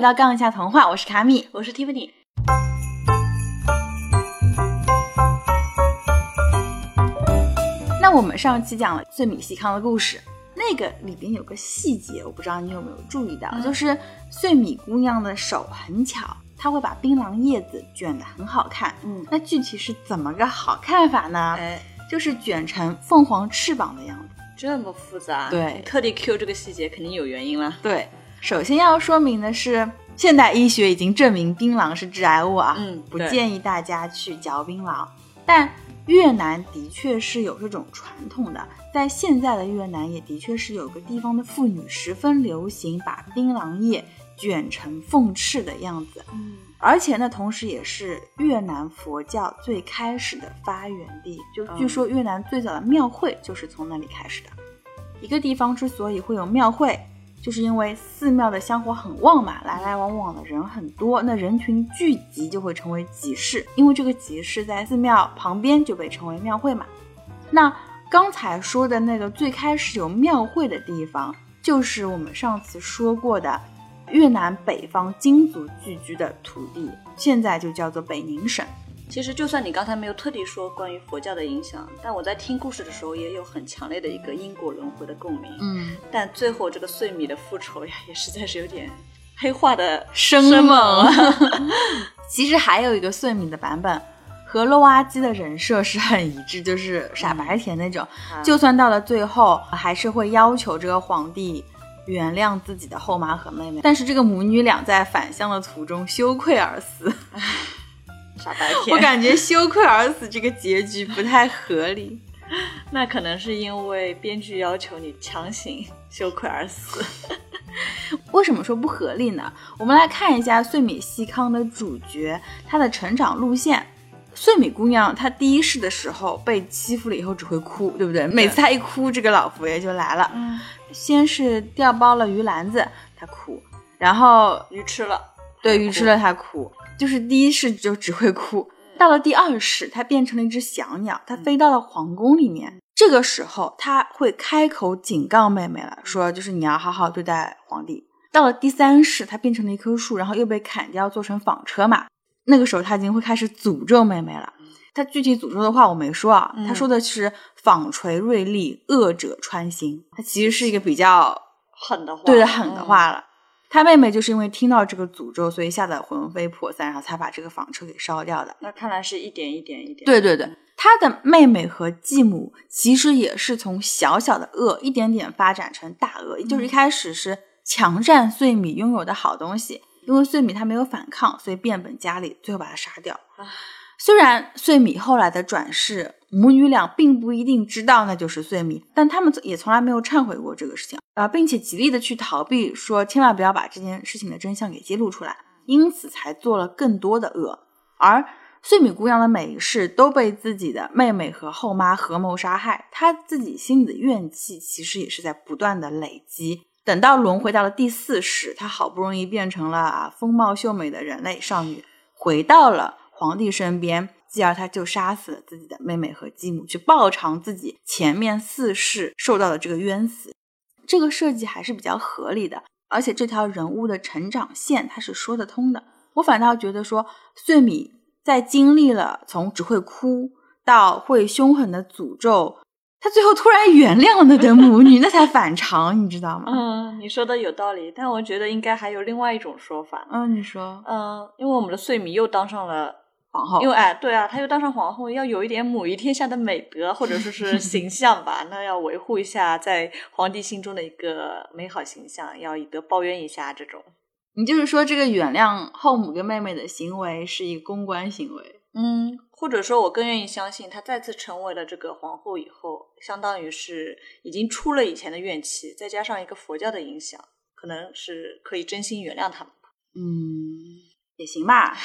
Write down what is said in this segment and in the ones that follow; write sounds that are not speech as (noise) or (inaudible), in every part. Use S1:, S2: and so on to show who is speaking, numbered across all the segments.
S1: 回到杠一下童话，我是卡米，
S2: 我是 Tiffany。
S1: 那我们上期讲了碎米细糠的故事，那个里边有个细节，我不知道你有没有注意到，
S2: 嗯
S1: 就是碎米姑娘的手很巧，她会把槟榔叶子卷得很好看。
S2: 嗯，
S1: 那具体是怎么个好看法呢？
S2: 哎，
S1: 就是卷成凤凰翅膀的样子。
S2: 这么复杂，
S1: 对
S2: 特地 Q 这个细节，肯定有原因了。
S1: 对，首先要说明的是，现代医学已经证明槟榔是致癌物啊，
S2: 嗯
S1: 不建议大家去嚼槟榔。但越南的确是有这种传统的，在现在的越南也的确是有个地方的妇女十分流行把槟榔叶卷成凤翅的样子，
S2: 嗯，
S1: 而且呢，同时也是越南佛教最开始的发源地。就据说越南最早的庙会就是从那里开始的。一个地方之所以会有庙会，就是因为寺庙的香火很旺嘛，来来往往的人很多，那人群聚集就会成为集市，因为这个集市在寺庙旁边就被称为庙会嘛。那刚才说的那个最开始有庙会的地方，就是我们上次说过的越南北方金族聚居的土地，现在就叫做北宁省。
S2: 其实就算你刚才没有特地说关于佛教的影响，但我在听故事的时候也有很强烈的一个因果轮回的共鸣。
S1: 嗯，
S2: 但最后这个碎米的复仇呀，也实在是有点黑化的
S1: 生猛
S2: 猛。(laughs)
S1: 其实还有一个碎米的版本，和洛阿基的人设是很一致，就是傻白甜那种。
S2: 啊
S1: 就算到了最后，还是会要求这个皇帝原谅自己的后妈和妹妹。但是这个母女俩在返乡的途中羞愧而死，(laughs)
S2: 傻白甜，
S1: 我感觉羞愧而死这个结局不太合理。(laughs)
S2: 那可能是因为编剧要求你强行羞愧而死。(laughs)
S1: 为什么说不合理呢？我们来看一下碎米西康的主角，他的成长路线。碎米姑娘她第一世的时候被欺负了以后只会哭，对不对？每次她一哭，这个老佛爷就来了。
S2: 嗯，
S1: 先是掉包了鱼篮子，她哭，然后
S2: 鱼吃了，
S1: 对鱼吃了她哭，就是第一世就只会哭。到了第二世，它变成了一只小鸟，它飞到了皇宫里面。这个时候，他会开口警告妹妹了，说就是你要好好对待皇帝。到了第三世，它变成了一棵树，然后又被砍掉做成纺车嘛。那个时候，他已经会开始诅咒妹妹了。他具体诅咒的话我没说啊，
S2: 嗯
S1: 她说的是“纺锤锐利，恶者穿心”。他其实是一个比较
S2: 狠的话，
S1: 对的狠的
S2: 嗯。
S1: 话了。她妹妹就是因为听到这个诅咒，所以吓得魂飞魄散，然后才把这个纺车给烧掉的。
S2: 那看来是一点一点一点。
S1: 对对对，他的妹妹和继母其实也是从小小的恶一点点发展成大恶，就是一开始是强占碎米拥有的好东西，因为碎米他没有反抗，所以变本加厉，最后把他杀掉
S2: 唉。
S1: 虽然碎米后来的转世，母女俩并不一定知道那就是碎米，但他们也从来没有忏悔过这个事情啊、并且极力的去逃避，说千万不要把这件事情的真相给揭露出来，因此才做了更多的恶。而碎米姑娘的每一世都被自己的妹妹和后妈合谋杀害，她自己心里的怨气其实也是在不断的累积。等到轮回到了第四世，她好不容易变成了啊风貌秀美的人类少女，回到了皇帝身边，继而他就杀死了自己的妹妹和继母，去报偿自己前面四世受到的这个冤死。这个设计还是比较合理的，而且这条人物的成长线它是说得通的。我反倒觉得说，碎米在经历了从只会哭到会凶狠的诅咒，他最后突然原谅了那对母 (laughs) 女，那才反常，你知道吗？
S2: 嗯，你说的有道理，但我觉得应该还有另外一种说法。
S1: 嗯，你说
S2: 嗯，因为我们的碎米又当上了
S1: 皇后
S2: 因为哎，对啊，她又当上皇后，要有一点母仪天下的美德或者说是 (laughs) 形象吧，那要维护一下在皇帝心中的一个美好形象，要以德报怨一下这种。
S1: 你就是说这个原谅后母跟妹妹的行为是一个公关行为，
S2: 嗯，或者说，我更愿意相信，她再次成为了这个皇后以后，相当于是已经出了以前的怨气，再加上一个佛教的影响，可能是可以真心原谅他们吧。
S1: 嗯，也行吧。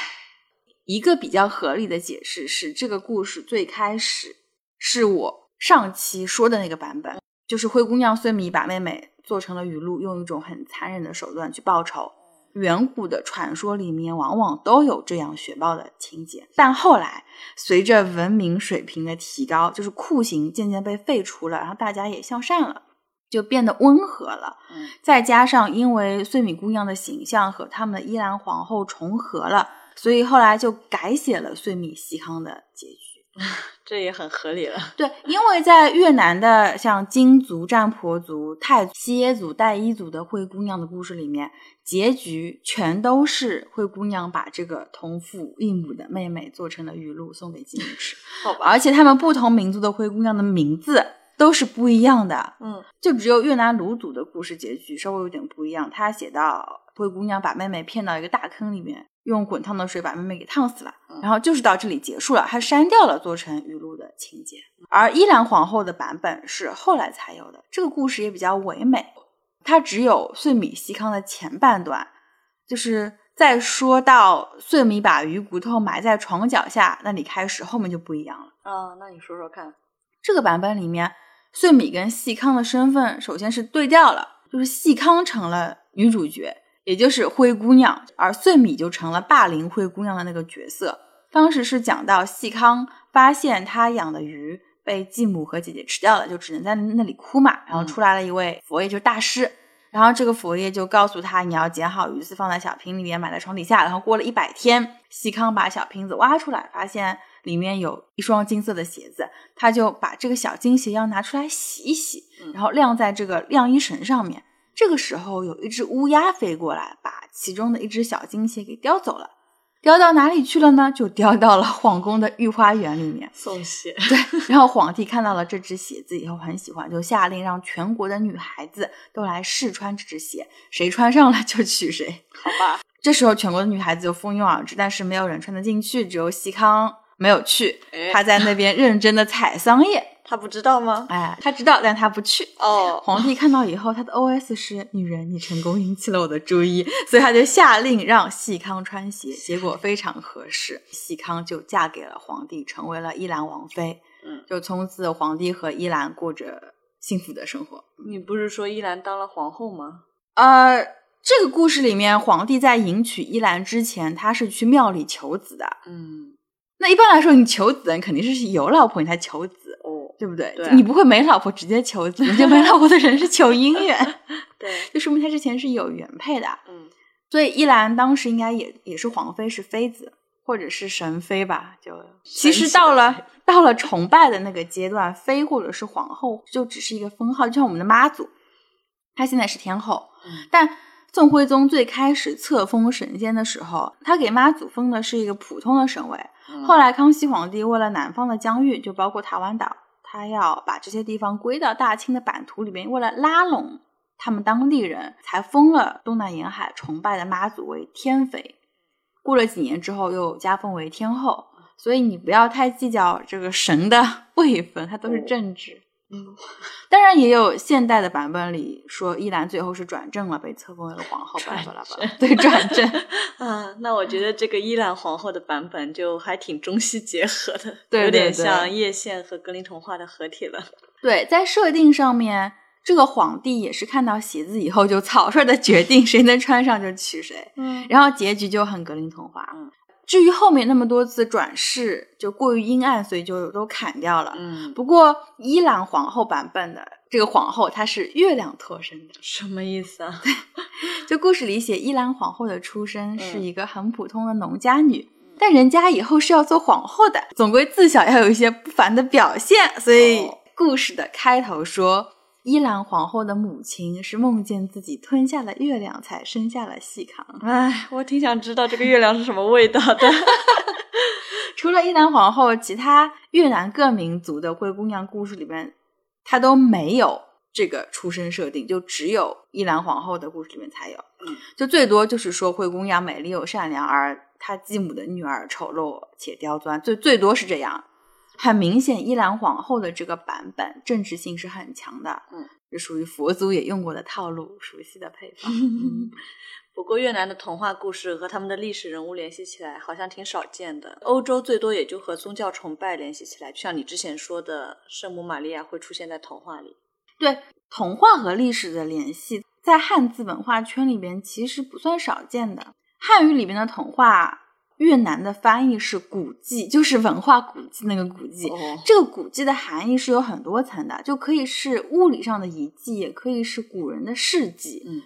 S1: 一个比较合理的解释是，这个故事最开始是我上期说的那个版本，就是灰姑娘碎米把妹妹做成了雨露，用一种很残忍的手段去报仇。远古的传说里面往往都有这样雪豹的情节，但后来随着文明水平的提高，就是酷刑渐渐被废除了，然后大家也向善了，就变得温和了。
S2: 嗯
S1: 再加上因为碎米姑娘的形象和他们的伊兰皇后重合了，所以后来就改写了碎米西康的结局。(laughs)
S2: 这也很合理了。
S1: 对，因为在越南的像金族、占婆族、泰族、西耶族、戴伊族的灰姑娘的故事里面，结局全都是灰姑娘把这个同父异母的妹妹做成了鱼露送给继母吃，
S2: 好吧，
S1: 而且他们不同民族的灰姑娘的名字都是不一样的。
S2: 嗯
S1: 就只有越南卢族的故事结局稍微有点不一样，他写到灰姑娘把妹妹骗到一个大坑里面，用滚烫的水把妹妹给烫死了，
S2: 嗯
S1: 然后就是到这里结束了，他删掉了做成语录的情节。而依兰皇后的版本是后来才有的，这个故事也比较唯美，它只有碎米西康的前半段，就是在说到碎米把鱼骨头埋在床脚下那里开始，后面就不一样了。
S2: 啊，那你说说看。
S1: 这个版本里面，碎米跟细康的身份首先是对调了，就是细康成了女主角，也就是灰姑娘，而穗米就成了霸凌灰姑娘的那个角色。当时是讲到细康发现他养的鱼被继母和姐姐吃掉了，就只能在那里哭嘛。然后出来了一位佛爷，就是大师。然后这个佛爷就告诉他，你要捡好鱼刺放在小瓶里面，埋在床底下。然后过了一百天，细康把小瓶子挖出来，发现里面有一双金色的鞋子，他就把这个小金鞋要拿出来洗一洗，
S2: 嗯
S1: 然后晾在这个晾衣绳上面。这个时候有一只乌鸦飞过来，把其中的一只小金鞋给叼走了。叼到哪里去了呢？就叼到了皇宫的御花园里面。
S2: 送鞋，
S1: 对，然后皇帝看到了这只鞋子以后很喜欢，就下令让全国的女孩子都来试穿这只鞋，谁穿上了就娶谁。
S2: 好吧，(laughs)
S1: 这时候全国的女孩子就蜂拥而至，但是没有人穿得进去，只有西康没有去，
S2: 哎
S1: 他在那边认真的采桑叶。
S2: 他不知道吗？
S1: 哎，他知道，但他不去。
S2: 哦，
S1: 皇帝看到以后，他的 OS 是：“女人，你成功引起了我的注意，(laughs) 所以他就下令让细康穿鞋，结果非常合适，细康就嫁给了皇帝，成为了伊兰王妃。
S2: 嗯，
S1: 就从此皇帝和伊兰过着幸福的生活。
S2: 你不是说依兰当了皇后吗？
S1: 呃，这个故事里面，皇帝在迎娶依兰之前，他是去庙里求子的。
S2: 嗯，
S1: 那一般来说，你求子你肯定是有老婆你才求子，
S2: 哦，
S1: 对不对？
S2: 对
S1: 你不会没老婆直接求子，你就没老婆的人是求姻缘，(laughs)
S2: 对，
S1: 就说明他之前是有原配的。
S2: 嗯，
S1: 所以依兰当时应该也也是皇妃，是妃子或者是神妃吧？就其实到了到了崇拜的那个阶段，妃或者是皇后就只是一个封号，就像我们的妈祖，她现在是天后，
S2: 嗯
S1: 但宋徽宗最开始册封神仙的时候，他给妈祖封的是一个普通的神位。
S2: 嗯
S1: 后来康熙皇帝为了南方的疆域，就包括台湾岛，他要把这些地方归到大清的版图里面，为了拉拢他们当地人，才封了东南沿海崇拜的妈祖为天妃。过了几年之后，又加封为天后。所以你不要太计较这个神的 (laughs) 位分，它都是正职。
S2: 嗯，(laughs)
S1: 当然也有现代的版本里说依兰最后是转正了，被册封为了皇后，巴拉巴拉巴拉。对，转正。(laughs)
S2: 嗯，那我觉得这个依兰皇后的版本就还挺中西结合的，(laughs)
S1: 对
S2: 有点像叶县和格林童话的合体了。
S1: 对，在设定上面，这个皇帝也是看到鞋子以后就草率的决定谁能穿上就娶谁，
S2: 嗯
S1: 然后结局就很格林童话。
S2: 嗯
S1: 至于后面那么多次转世就过于阴暗，所以就都砍掉了。
S2: 嗯，
S1: 不过伊朗皇后版本的这个皇后，她是月亮托生的。
S2: 什么意思啊？(laughs)
S1: 就故事里写伊兰皇后的出身是
S2: 嗯
S1: 一个很普通的农家女，但人家以后是要做皇后的，总归自小要有一些不凡的表现。所以
S2: 哦
S1: 故事的开头说，伊兰皇后的母亲是梦见自己吞下了月亮，才生下了细康。
S2: 哎，我挺想知道这个月亮是什么味道的。(laughs)
S1: 除了伊兰皇后，其他越南各民族的灰姑娘故事里面，她都没有这个出生设定，就只有伊兰皇后的故事里面才有。
S2: 嗯，
S1: 就最多就是说灰姑娘美丽又善良，而她继母的女儿丑陋且刁钻，最最多是这样。很明显，伊兰皇后的这个版本政治性是很强的，
S2: 嗯，
S1: 这属于佛祖也用过的套路，熟悉的配方。(laughs) 嗯 (laughs)
S2: 不过越南的童话故事和他们的历史人物联系起来，好像挺少见的。欧洲最多也就和宗教崇拜联系起来，就像你之前说的，圣母玛利亚会出现在童话里。
S1: 对童话和历史的联系，在汉字文化圈里边其实不算少见的。汉语里边的童话越南的翻译是古迹，就是文化古迹那个古迹。
S2: 哦，
S1: 这个古迹的含义是有很多层的，就可以是物理上的遗迹，也可以是古人的事迹。
S2: 嗯，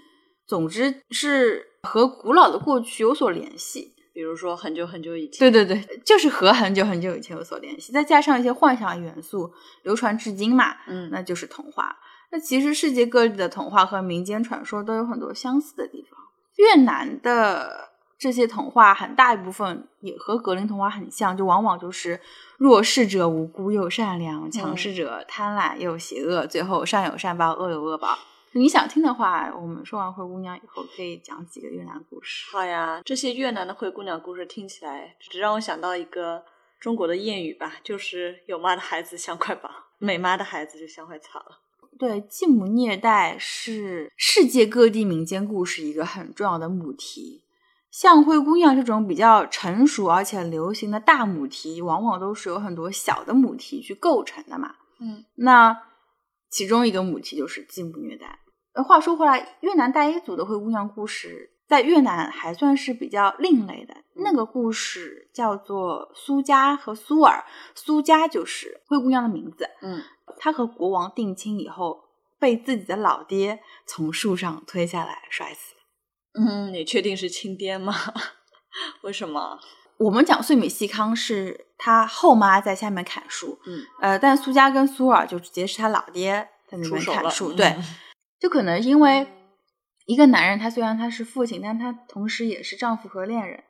S1: 总之是和古老的过去有所联系。
S2: 比如说很久很久以前，
S1: 对对对，就是和很久很久以前有所联系，再加上一些幻想元素，流传至今嘛，
S2: 嗯，
S1: 那就是童话。那其实世界各地的童话和民间传说都有很多相似的地方。越南的这些童话很大一部分也和格林童话很像，就往往就是弱势者无辜又善良，强势者贪婪又邪恶，最后善有善报，恶有恶报。你想听的话，我们说完灰姑娘以后，可以讲几个越南故事。
S2: 好呀，这些越南的灰姑娘故事听起来，只让我想到一个中国的谚语吧，就是有妈的孩子像块宝，没妈的孩子就像块草了。
S1: 对，继母虐待是世界各地民间故事一个很重要的母题。像灰姑娘这种比较成熟而且流行的大母题，往往都是有很多小的母题去构成的嘛。
S2: 嗯，
S1: 那其中一个母题就是继母虐待。呃，话说回来，越南大一族的灰姑娘故事在越南还算是比较另类的。那个故事叫做苏家和苏尔，苏家就是灰姑娘的名字。
S2: 嗯，
S1: 她和国王定亲以后，被自己的老爹从树上推下来摔死了。
S2: 嗯，你确定是亲爹吗？(laughs) 为什么？
S1: 我们讲穗米细康是他后妈在下面砍树，
S2: 嗯，
S1: 呃，但苏家跟苏尔就直接是他老爹在那边砍树，
S2: 嗯
S1: 对，就可能因为一个男人，他虽然他是父亲，但他同时也是丈夫和恋人，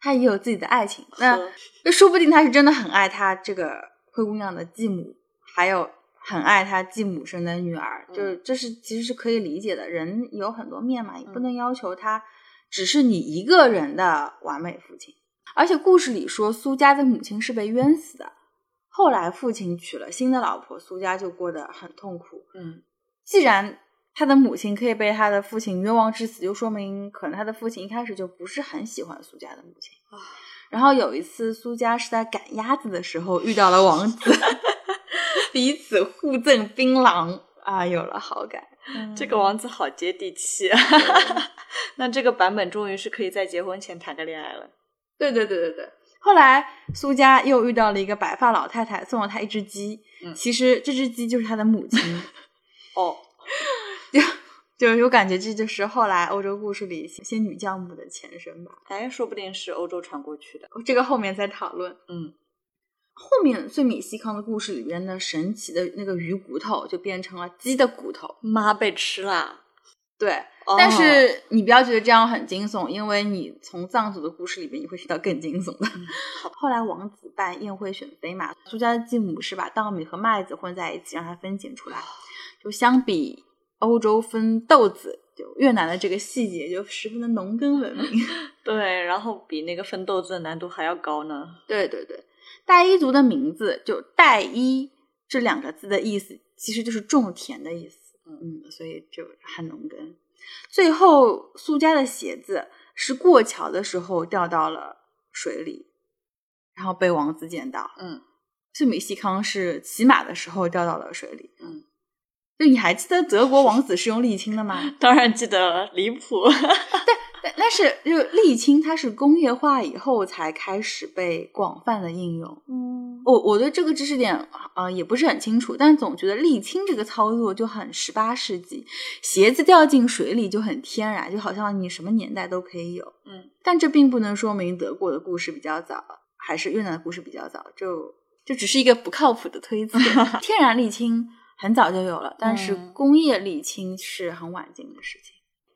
S1: 他也有自己的爱情。那那说不定他是真的很爱他这个灰姑娘的继母，还有很爱他继母生的女儿，
S2: 嗯
S1: 就是这是其实是可以理解的。人有很多面嘛，也不
S2: 嗯
S1: 能要求他只是你一个人的完美父亲。而且故事里说苏家的母亲是被冤死的，后来父亲娶了新的老婆，苏家就过得很痛苦。
S2: 嗯
S1: 既然他的母亲可以被他的父亲冤枉致死，就说明可能他的父亲一开始就不是很喜欢苏家的母亲。
S2: 啊，
S1: 然后有一次，苏家是在赶鸭子的时候遇到了王子，(laughs) 彼此互赠槟榔啊，有了好感。
S2: 这个王子好接地气啊！(laughs) 那这个版本终于是可以在结婚前谈个恋爱了。
S1: 对对对对对。后来苏家又遇到了一个白发老太太，送了他一只鸡。
S2: 嗯
S1: 其实这只鸡就是他的母亲。
S2: 哦，(laughs)
S1: 就就我感觉这就是后来欧洲故事里仙女教母的前身吧。
S2: 哎，说不定是欧洲传过去的。
S1: 这个后面再讨论。
S2: 嗯，
S1: 后面最米西康的故事里边的神奇的那个鱼骨头就变成了鸡的骨头。
S2: 妈被吃了。
S1: 对，
S2: 哦
S1: 但是你不要觉得这样很惊悚，因为你从藏族的故事里边你会学到更惊悚的。(laughs) 后来王子办宴会选妃嘛，苏家的继母是把稻米和麦子混在一起，让它分拣出来。就相比欧洲分豆子，就越南的这个细节就十分的农耕文明。(laughs)
S2: 对，然后比那个分豆子的难度还要高呢。
S1: 对对对，傣彝族的名字就“傣彝”这两个字的意思，其实就是种田的意思。嗯，所以就很农耕。最后，苏家的鞋子是过桥的时候掉到了水里，然后被王子捡到。
S2: 嗯
S1: 穗米西康是骑马的时候掉到了水里。
S2: 嗯，
S1: 就你还记得德国王子是用沥青的吗？(laughs)
S2: 当然记得了，离谱。(laughs)
S1: 但但是，就沥青它是工业化以后才开始被广泛的应用。
S2: 嗯，
S1: 我我对这个知识点呃也不是很清楚，但总觉得沥青这个操作就很十八世纪，鞋子掉进水里就很天然，就好像你什么年代都可以有。
S2: 嗯，
S1: 但这并不能说明德国的故事比较早，还是越南的故事比较早，就就只是一个不靠谱的推 (laughs) 测。天然沥青很早就有了，但是
S2: 嗯
S1: 工业沥青是很晚近的事情。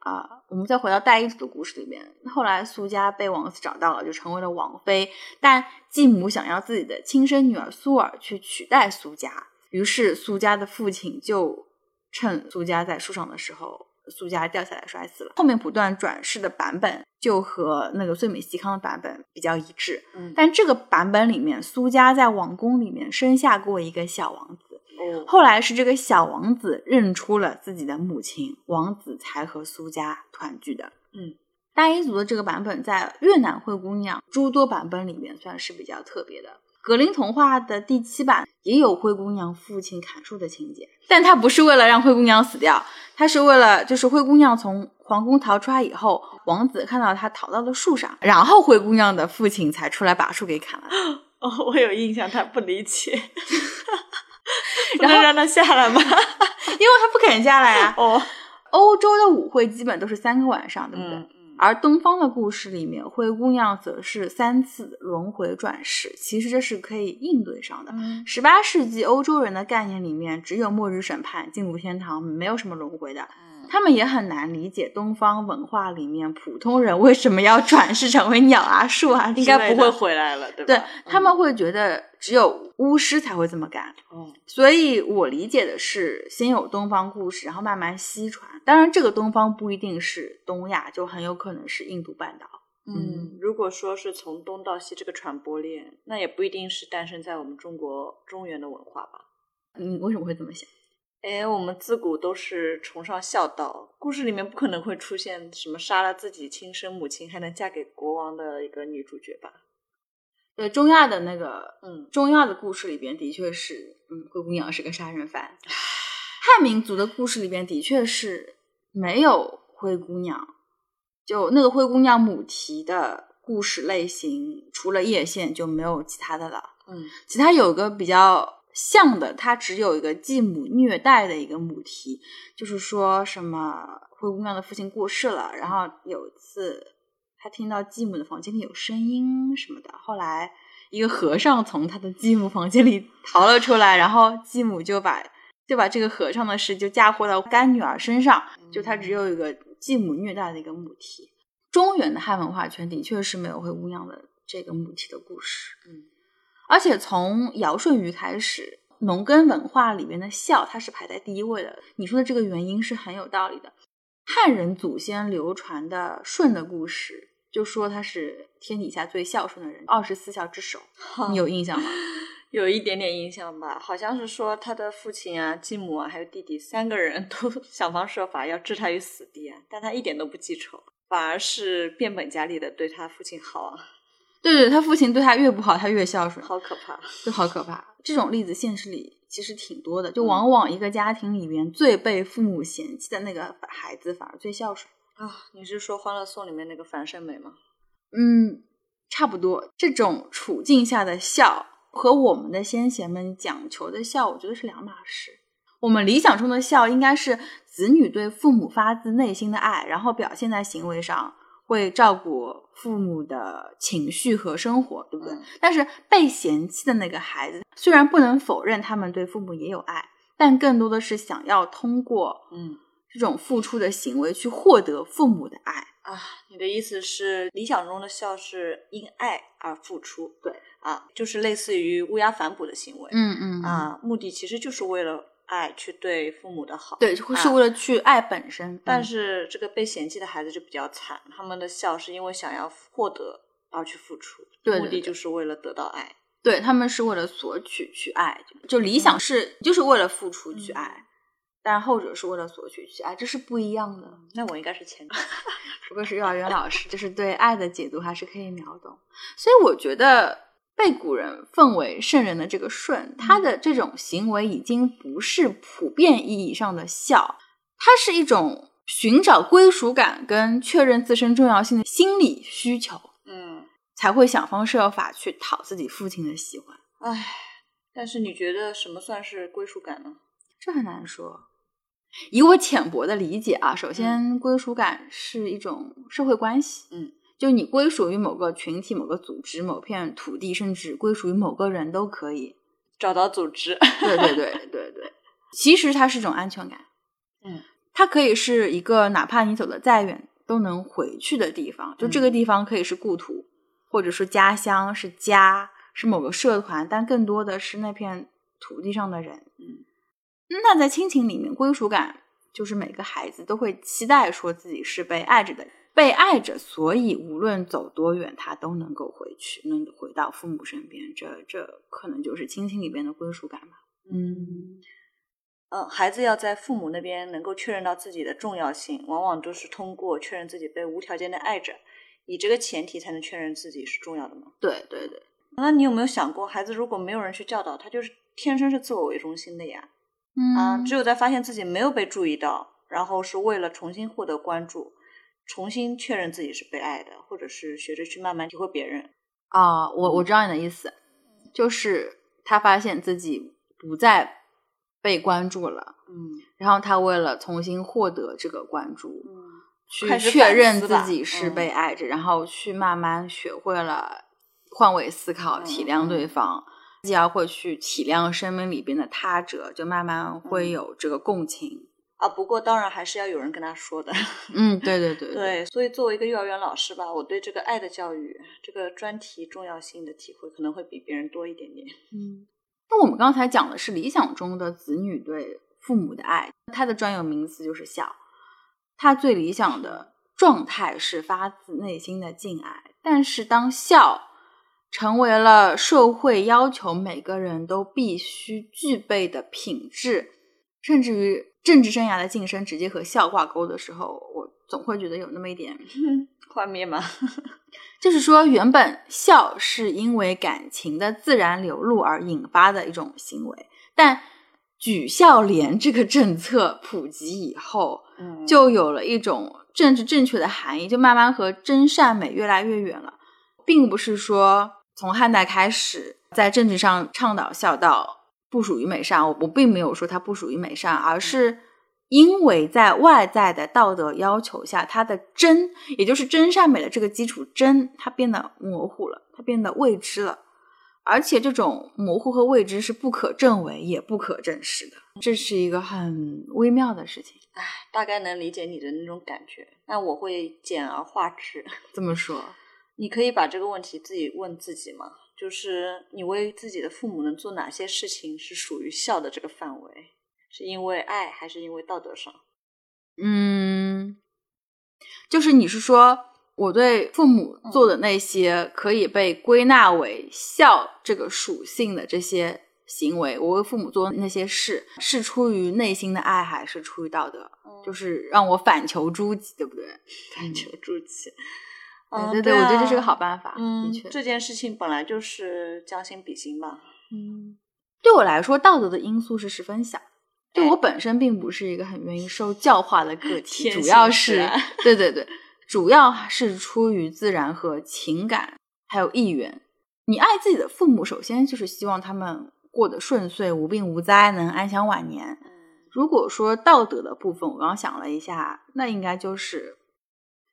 S1: 啊，我们再回到傣彝族的故事里面，后来苏家被王子找到了，就成为了王妃。但继母想要自己的亲生女儿苏尔去取代苏家，于是苏家的父亲就趁苏家在树上的时候，苏家掉下来摔死了。后面不断转世的版本就和那个最美西康的版本比较一致，
S2: 嗯
S1: 但这个版本里面，苏家在王宫里面生下过一个小王子。
S2: 哦，
S1: 后来是这个小王子认出了自己的母亲，王子才和苏家团聚的。
S2: 嗯，
S1: 大英族的这个版本在越南灰姑娘诸多版本里面算是比较特别的，格林童话的第七版也有灰姑娘父亲砍树的情节，但他不是为了让灰姑娘死掉，他是为了就是灰姑娘从皇宫逃出来以后，王子看到她逃到了树上，然后灰姑娘的父亲才出来把树给砍了。(gasps)
S2: 哦，我有印象，他不理解，(laughs)
S1: 然后
S2: 让他下来吗？(laughs)
S1: 因为他不肯下来啊。
S2: 哦，
S1: 欧洲的舞会基本都是三个晚上，对不对？
S2: 嗯
S1: 而东方的故事里面，灰姑娘则是三次轮回转世，其实这是可以应对上的。
S2: 嗯
S1: 十八世纪欧洲人的概念里面，只有末日审判、进入天堂，没有什么轮回的。他们也很难理解东方文化里面普通人为什么要转世成为鸟啊、树啊
S2: 应该不会回来了，对吧？
S1: 对他们会觉得只有巫师才会这么干。
S2: 哦，
S1: 所以我理解的是，先有东方故事，然后慢慢西传。当然，这个东方不一定是东亚，就很有可能是印度半岛。
S2: 嗯，如果说是从东到西这个传播链，那也不一定是诞生在我们中国中原的文化吧。
S1: 你为什么会这么想？
S2: 哎，我们自古都是崇尚孝道，故事里面不可能会出现什么杀了自己亲生母亲还能嫁给国王的一个女主角吧？
S1: 对中亚的那个，
S2: 嗯，
S1: 中亚的故事里边的确是，嗯，灰姑娘是个杀人犯。汉民族的故事里边的确是没有灰姑娘，就那个灰姑娘母题的故事类型，除了叶县就没有其他的了。
S2: 嗯
S1: 其他有个比较像的，它只有一个继母虐待的一个母题，就是说什么灰姑娘的父亲过世了，然后有一次他听到继母的房间里有声音什么的，后来一个和尚从他的继母房间里逃了出来，然后继母就把就把这个和尚的事就嫁祸到干女儿身上，就他只有一个继母虐待的一个母题。中原的汉文化圈的确是没有灰姑娘的这个母题的故事，
S2: 嗯
S1: 而且从尧舜禹开始，农耕文化里面的孝，它是排在第一位的。你说的这个原因是很有道理的。汉人祖先流传的舜的故事，就说他是天底下最孝顺的人，二十四孝之首，你有印象吗？(laughs)
S2: 有一点点印象吧，好像是说他的父亲啊、继母啊，还有弟弟三个人都 (laughs) 想方设法要置他于死地啊，但他一点都不记仇，反而是变本加厉的对他父亲好啊，
S1: 对对，他父亲对他越不好，他越孝顺，
S2: 好可怕。
S1: 就好可怕。这种例子现实里其实挺多的，就往往一个家庭里面最被父母嫌弃的那个孩子，反而最孝顺。
S2: 啊！你是说《欢乐颂》里面那个樊胜美吗？
S1: 嗯，差不多。这种处境下的孝和我们的先贤们讲求的孝，我觉得是两码事。我们理想中的孝应该是子女对父母发自内心的爱，然后表现在行为上，会照顾父母的情绪和生活，对不对？
S2: 嗯
S1: 但是被嫌弃的那个孩子，虽然不能否认他们对父母也有爱，但更多的是想要通过
S2: 嗯
S1: 这种付出的行为去获得父母的爱。
S2: 啊，你的意思是理想中的孝是因爱而付出？
S1: 对
S2: 啊，就是类似于乌鸦反哺的行为。
S1: 嗯嗯啊，
S2: 啊，目的其实就是为了爱去对父母的好。
S1: 对，会是
S2: 啊
S1: 为了去爱本身。
S2: 但
S1: 嗯
S2: 是这个被嫌弃的孩子就比较惨，他们的笑是因为想要获得而去付出，目的就是为了得到爱。
S1: 对他们是为了索取去爱，就理想是就是为了付出去
S2: 嗯
S1: 爱，但后者是为了索取去爱，这是不一样的。
S2: 那我应该是前者。(laughs)
S1: 不过是幼儿园老师，就是对爱的解读还是可以秒懂。所以我觉得被古人奉为圣人的这个舜，他的这种行为已经不是普遍意义上的孝，它是一种寻找归属感跟确认自身重要性的心理需求，
S2: 嗯，
S1: 才会想方设法去讨自己父亲的喜欢。
S2: 唉，但是你觉得什么算是归属感呢？
S1: 这很难说。以我浅薄的理解啊，首先归属感是一种社会关系，
S2: 嗯，
S1: 就你归属于某个群体、某个组织、某片土地，甚至归属于某个人都可以。
S2: 找到组织。
S1: 对对对对对，其实它是一种安全感，(laughs)
S2: 嗯，
S1: 它可以是一个哪怕你走得再远都能回去的地方，就这个地方可以是故土，或者说家乡是家，是某个社团，但更多的是那片土地上的人。
S2: 嗯，
S1: 那在亲情里面，归属感就是每个孩子都会期待说自己是被爱着的，被爱着，所以无论走多远，他都能够回去，能回到父母身边。这这可能就是亲情里边的归属感吧。
S2: 嗯，嗯，孩子要在父母那边能够确认到自己的重要性，往往都是通过确认自己被无条件的爱着，以这个前提才能确认自己是重要的嘛。
S1: 对对对，
S2: 那你有没有想过，孩子如果没有人去教导他，就是天生是自我为中心的呀？
S1: 嗯
S2: 啊，只有在发现自己没有被注意到，然后是为了重新获得关注，重新确认自己是被爱的，或者是学着去慢慢体会别人。
S1: 啊，我我知道你的意思，就是他发现自己不再被关注了，
S2: 嗯。
S1: 然后他为了重新获得这个关注，
S2: 嗯，
S1: 去确认自己是
S2: 嗯。
S1: 被爱着，然后去慢慢学会了换位思考，
S2: 嗯
S1: 体谅对方，自己要会去体谅生命里边的他者，就慢慢会
S2: 嗯。
S1: 有这个共情。
S2: 啊，不过当然还是要有人跟他说的。(laughs)
S1: 嗯，对对对
S2: 对，所以作为一个幼儿园老师吧，我对这个爱的教育这个专题重要性的体会可能会比别人多一点点。
S1: 嗯，那我们刚才讲的是理想中的子女对父母的爱，它的专有名词就是孝。他最理想的状态是发自内心的敬爱，但是当孝成为了社会要求每个人都必须具备的品质，甚至于政治生涯的晋升直接和孝挂钩的时候，我总会觉得有那么一点 (laughs)
S2: 幻灭吗？(laughs)
S1: 就是说，原本孝是因为感情的自然流露而引发的一种行为，但举孝廉这个政策普及以后，
S2: 嗯，
S1: 就有了一种政治正确的含义，就慢慢和真善美越来越远了，并不是说从汉代开始在政治上倡导孝道不属于美善，我我并没有说它不属于美善，而是因为在外在的道德要求下，它的真，也就是真善美的这个基础真，它变得模糊了，它变得未知了。而且这种模糊和未知是不可证伪也不可证实的，这是一个很微妙的事情。
S2: 唉，大概能理解你的那种感觉。那我会简而化之。
S1: 这么说，(laughs)
S2: 你可以把这个问题自己问自己嘛，就是你为自己的父母能做哪些事情是属于孝的这个范围？是因为爱，还是因为道德上？
S1: 嗯，就是你是说我对父母做的那些可以被归纳为孝这个属性的这些行为，我为父母做的那些事，是出于内心的爱，还是出于道德？就是让我反求诸己，对不对？(laughs)
S2: 反求诸己。
S1: 对
S2: 嗯，
S1: 对对，我觉得这是个
S2: 啊
S1: 好办法，
S2: 嗯
S1: 的确，。
S2: 这件事情本来就是将心比心吧。
S1: 嗯，对我来说，道德的因素是十分小。就
S2: 哎
S1: 我本身并不是一个很愿意受教化的个体，主要是对对对，主要是出于自然和情感，还有意愿。你爱自己的父母，首先就是希望他们过得顺遂、无病无灾，能安享晚年。
S2: 嗯
S1: 如果说道德的部分，我刚刚想了一下，那应该就是，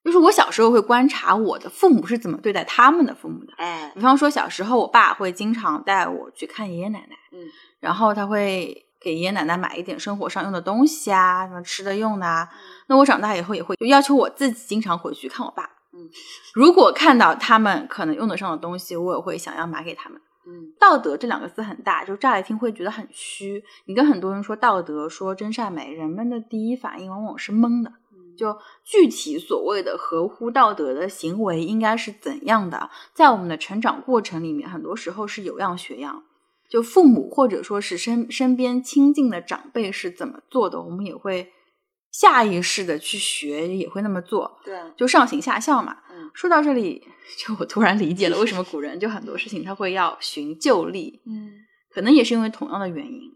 S1: 就是我小时候会观察我的父母是怎么对待他们的父母的。
S2: 哎，
S1: 比方说，小时候我爸会经常带我去看爷爷奶奶，
S2: 嗯
S1: 然后他会给爷爷奶奶买一点生活上用的东西啊，什么吃的用的啊。那我长大以后也会就要求我自己经常回去看我爸，
S2: 嗯，
S1: 如果看到他们可能用得上的东西，我也会想要买给他们。
S2: 嗯
S1: 道德这两个字很大，就乍一听会觉得很虚。你跟很多人说道德、说真善美，人们的第一反应往往是懵的。
S2: 嗯
S1: 就具体所谓的合乎道德的行为应该是怎样的，在我们的成长过程里面，很多时候是有样学样。就父母或者说是身身边亲近的长辈是怎么做的，我们也会下意识的去学，也会那么做，
S2: 对啊，
S1: 就上行下效嘛。
S2: 嗯
S1: 说到这里，就我突然理解了 (laughs) 为什么古人就很多事情他会要寻旧例，
S2: 嗯，
S1: 可能也是因为同样的原因。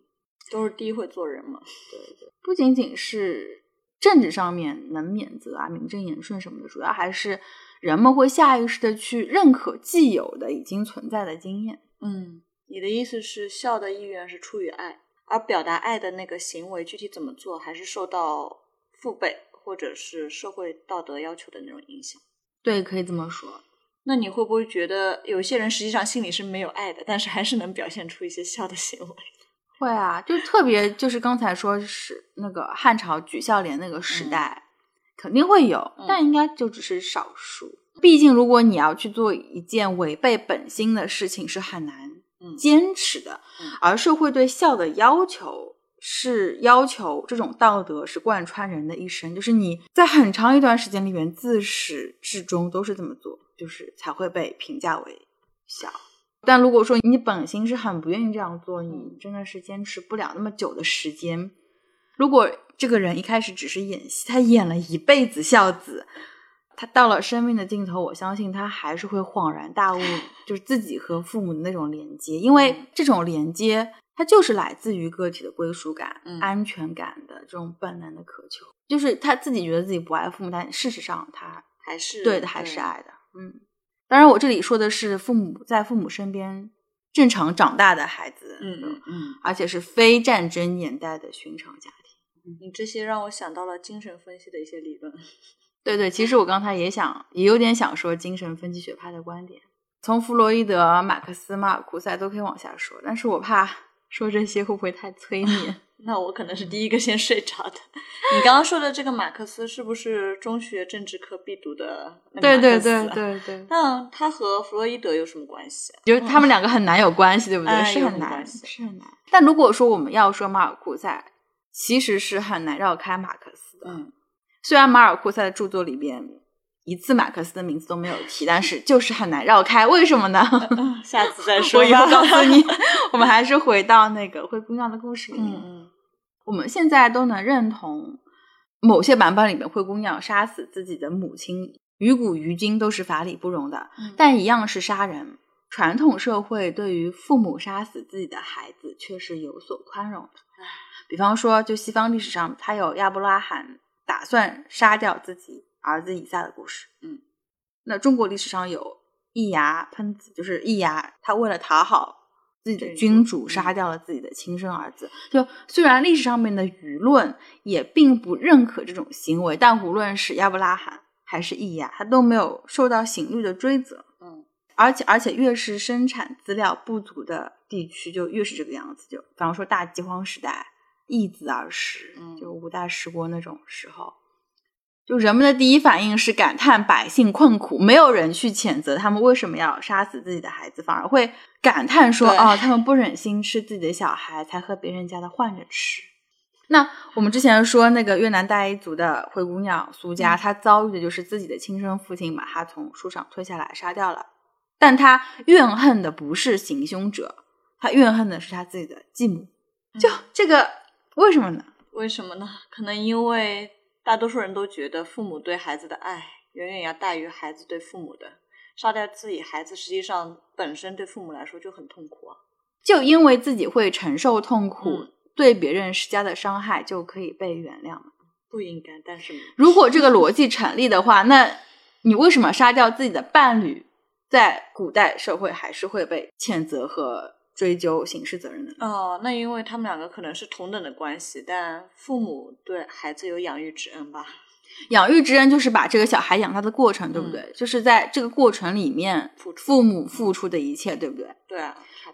S2: 都是第一会做人嘛。
S1: 对对不仅仅是政治上面能免责啊、名正言顺什么的，主要还是人们会下意识的去认可既有的、已经存在的经验。
S2: 嗯，你的意思是孝的意愿是出于爱，而表达爱的那个行为具体怎么做，还是受到父辈或者是社会道德要求的那种影响？
S1: 对，可以这么说。
S2: 那你会不会觉得有些人实际上心里是没有爱的，但是还是能表现出一些孝的行为？
S1: 会啊，就特别就是刚才说是那个汉朝举孝廉那个时代，肯定会有，
S2: 嗯
S1: 但应该就只是少数。毕竟，如果你要去做一件违背本心的事情，是很难
S2: 嗯
S1: 坚持的。
S2: 嗯
S1: 而社会对孝的要求是要求这种道德是贯穿人的一生，就是你在很长一段时间里面自始至终都是这么做，就是才会被评价为孝。但如果说你本心是很不愿意这样做，你真的是坚持不了那么久的时间。如果这个人一开始只是演戏，他演了一辈子孝子，他到了生命的尽头，我相信他还是会恍然大悟，就是自己和父母的那种连接，因为这种连接，它就是来自于个体的归属感、
S2: 嗯
S1: 安全感的这种本能的渴求，就是他自己觉得自己不爱父母，但事实上他
S2: 还是
S1: 对的还是爱的，嗯。当然，我这里说的是父母在父母身边正常长大的孩子，
S2: 嗯嗯嗯，
S1: 而且是非战争年代的寻常家庭。
S2: 你这些让我想到了精神分析的一些理论。
S1: 对对，其实我刚才也想，也有点想说精神分析学派的观点，从弗洛伊德、马克思、马尔库塞都可以往下说，但是我怕说这些会不会太催眠？(laughs)
S2: 那我可能是第一个先睡着的。你刚刚说的这个马克思是不是中学政治课必读的那个
S1: 对对对。对对，
S2: 那他和弗洛伊德有什么关系啊？
S1: 就是他们两个很难有关系，对不对？
S2: 哎
S1: 是很难，是很难。但如果说我们要说马尔库塞，其实是很难绕开马克思的。
S2: 嗯，
S1: 虽然马尔库塞的著作里边一次马克思的名字都没有提，但是就是很难绕开。为什么呢？(laughs)
S2: 下次再说 (laughs)
S1: 我以后告诉你，我们还是回到那个灰姑娘的故事里面。
S2: 嗯嗯
S1: 我们现在都能认同，某些版本里面灰姑娘杀死自己的母亲，于古于今都是法理不容的，
S2: 嗯
S1: 但一样是杀人。传统社会对于父母杀死自己的孩子却是有所宽容的。比方说，就西方历史上，他有亚伯拉罕打算杀掉自己儿子以下的故事。
S2: 嗯，
S1: 那中国历史上有易牙喷子，就是易牙，他为了讨好自己的
S2: 君
S1: 君主，杀掉了自己的亲生儿子。就虽然历史上面的舆论也并不认可这种行为，但无论是亚伯拉罕还是易牙，他都没有受到刑律的追责。
S2: 嗯
S1: 而且而且越是生产资料不足的地区，就越是这个样子。就比方说大饥荒时代，易子而食，
S2: 嗯
S1: 就五代十国那种时候，就人们的第一反应是感叹百姓困苦，没有人去谴责他们为什么要杀死自己的孩子，反而会感叹说：“哦，他们不忍心吃自己的小孩，才和别人家的换着吃。”那我们之前说那个越南大一族的灰姑娘苏家，
S2: 嗯
S1: 她遭遇的就是自己的亲生父亲把她从树上推下来杀掉了，但她怨恨的不是行凶者，她怨恨的是她自己的继母。就
S2: 嗯
S1: 这个为什么呢？
S2: 为什么呢？可能因为大多数人都觉得父母对孩子的爱远远要大于孩子对父母的。杀掉自己孩子，实际上本身对父母来说就很痛苦啊。
S1: 就因为自己会承受痛苦，
S2: 嗯
S1: 对别人施加的伤害就可以被原谅吗？
S2: 不应该，但是 (laughs)
S1: 如果这个逻辑成立的话，那你为什么杀掉自己的伴侣，在古代社会还是会被谴责和追究刑事责任的呢？
S2: 哦，那因为他们两个可能是同等的关系，但父母对孩子有养育之恩吧？
S1: 养育之恩就是把这个小孩养大的过程，对不对？就是在这个过程里面，父母付出的一切，对不对？
S2: 对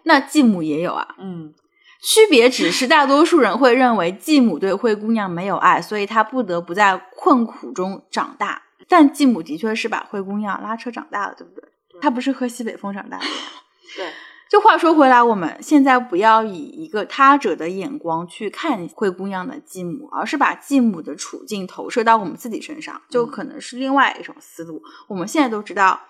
S1: 那继母也有啊，
S2: 嗯
S1: 区别只是大多数人会认为继母对灰姑娘没有爱，所以她不得不在困苦中长大。但继母的确是把灰姑娘拉扯长大了，对不对？
S2: 对
S1: 她不是喝西北风长大的呀。
S2: 对，
S1: 就话说回来，我们现在不要以一个他者的眼光去看灰姑娘的继母，而是把继母的处境投射到我们自己身上，就可能是另外一种思路。我们现在都知道，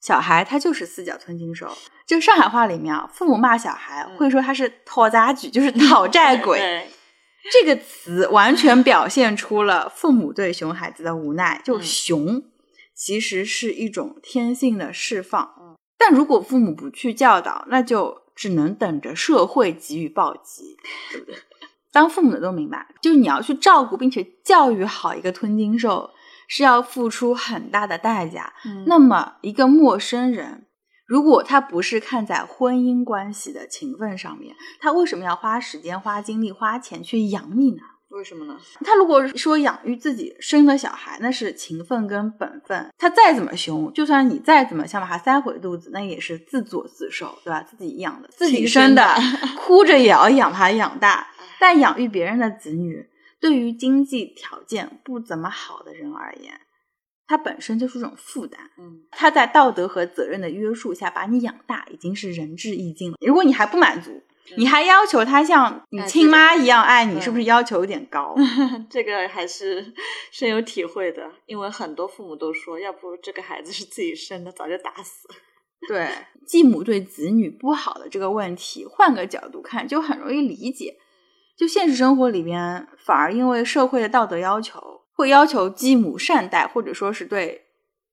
S1: 小孩他就是四脚吞金兽。就上海话里面啊，父母骂小孩
S2: 嗯
S1: 会说他是讨债鬼，就是讨债 (laughs) 鬼。
S2: 对，
S1: 这个词完全表现出了父母对熊孩子的无奈。就
S2: 嗯
S1: 熊其实是一种天性的释放，
S2: 嗯
S1: 但如果父母不去教导，那就只能等着社会给予暴击，对不对？当父母的都明白，就是你要去照顾并且教育好一个吞金兽，是要付出很大的代价。
S2: 嗯
S1: 那么，一个陌生人，如果他不是看在婚姻关系的情分上面，他为什么要花时间、花精力、花钱去养你呢？
S2: 为什么呢？
S1: 他如果说养育自己生的小孩，那是情分跟本分。他再怎么凶，就算你再怎么想把他塞回肚子，那也是自作自受，对吧？自己养的，自己生的
S2: 的 (laughs) (laughs)
S1: 哭着也要养他养大。但养育别人的子女，对于经济条件不怎么好的人而言，它本身就是一种负担。
S2: 嗯
S1: 他在道德和责任的约束下把你养大，已经是仁至义尽了。如果你还不满足，你还要求他像你
S2: 哎
S1: 亲妈一样爱你，是不是要求有点高？(laughs)
S2: 这个还是 (laughs) 深有体会的，因为很多父母都说，要不这个孩子是自己生的，早就打死了。
S1: 对，(laughs) 继母对子女不好的这个问题，换个角度看就很容易理解。就现实生活里边，反而因为社会的道德要求，会要求继母善待，或者说是对